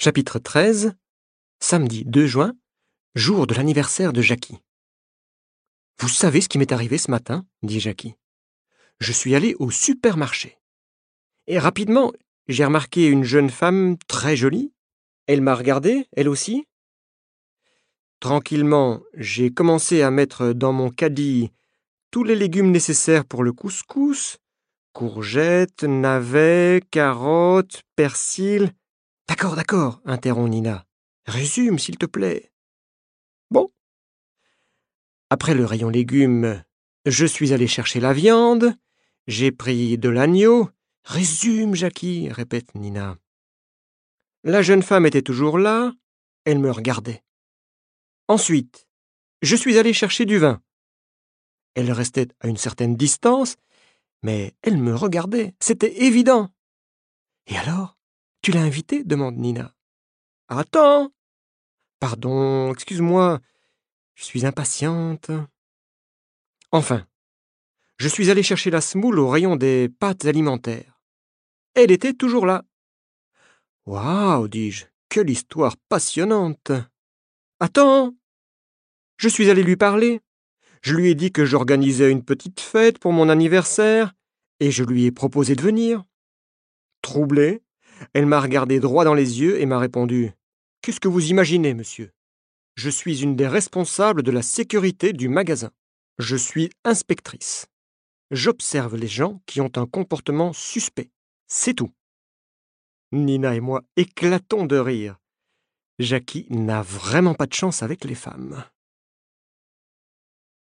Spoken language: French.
Chapitre 13 Samedi 2 juin, jour de l'anniversaire de Jackie. Vous savez ce qui m'est arrivé ce matin dit Jackie. Je suis allé au supermarché. Et rapidement, j'ai remarqué une jeune femme très jolie. Elle m'a regardé, elle aussi. Tranquillement, j'ai commencé à mettre dans mon caddie tous les légumes nécessaires pour le couscous courgettes, navets, carottes, persil. D'accord, d'accord, interrompt Nina. Résume, s'il te plaît. Bon. Après le rayon légumes, je suis allé chercher la viande, j'ai pris de l'agneau. Résume, Jackie, répète Nina. La jeune femme était toujours là, elle me regardait. Ensuite, je suis allé chercher du vin. Elle restait à une certaine distance, mais elle me regardait, c'était évident. Et alors? Tu l'as invitée demande Nina. Attends Pardon, excuse-moi, je suis impatiente. Enfin, je suis allé chercher la semoule au rayon des pâtes alimentaires. Elle était toujours là. Waouh, dis-je, quelle histoire passionnante. Attends Je suis allé lui parler. Je lui ai dit que j'organisais une petite fête pour mon anniversaire, et je lui ai proposé de venir. Troublée, elle m'a regardé droit dans les yeux et m'a répondu Qu'est-ce que vous imaginez, monsieur? Je suis une des responsables de la sécurité du magasin. Je suis inspectrice. J'observe les gens qui ont un comportement suspect. C'est tout. Nina et moi éclatons de rire. Jackie n'a vraiment pas de chance avec les femmes.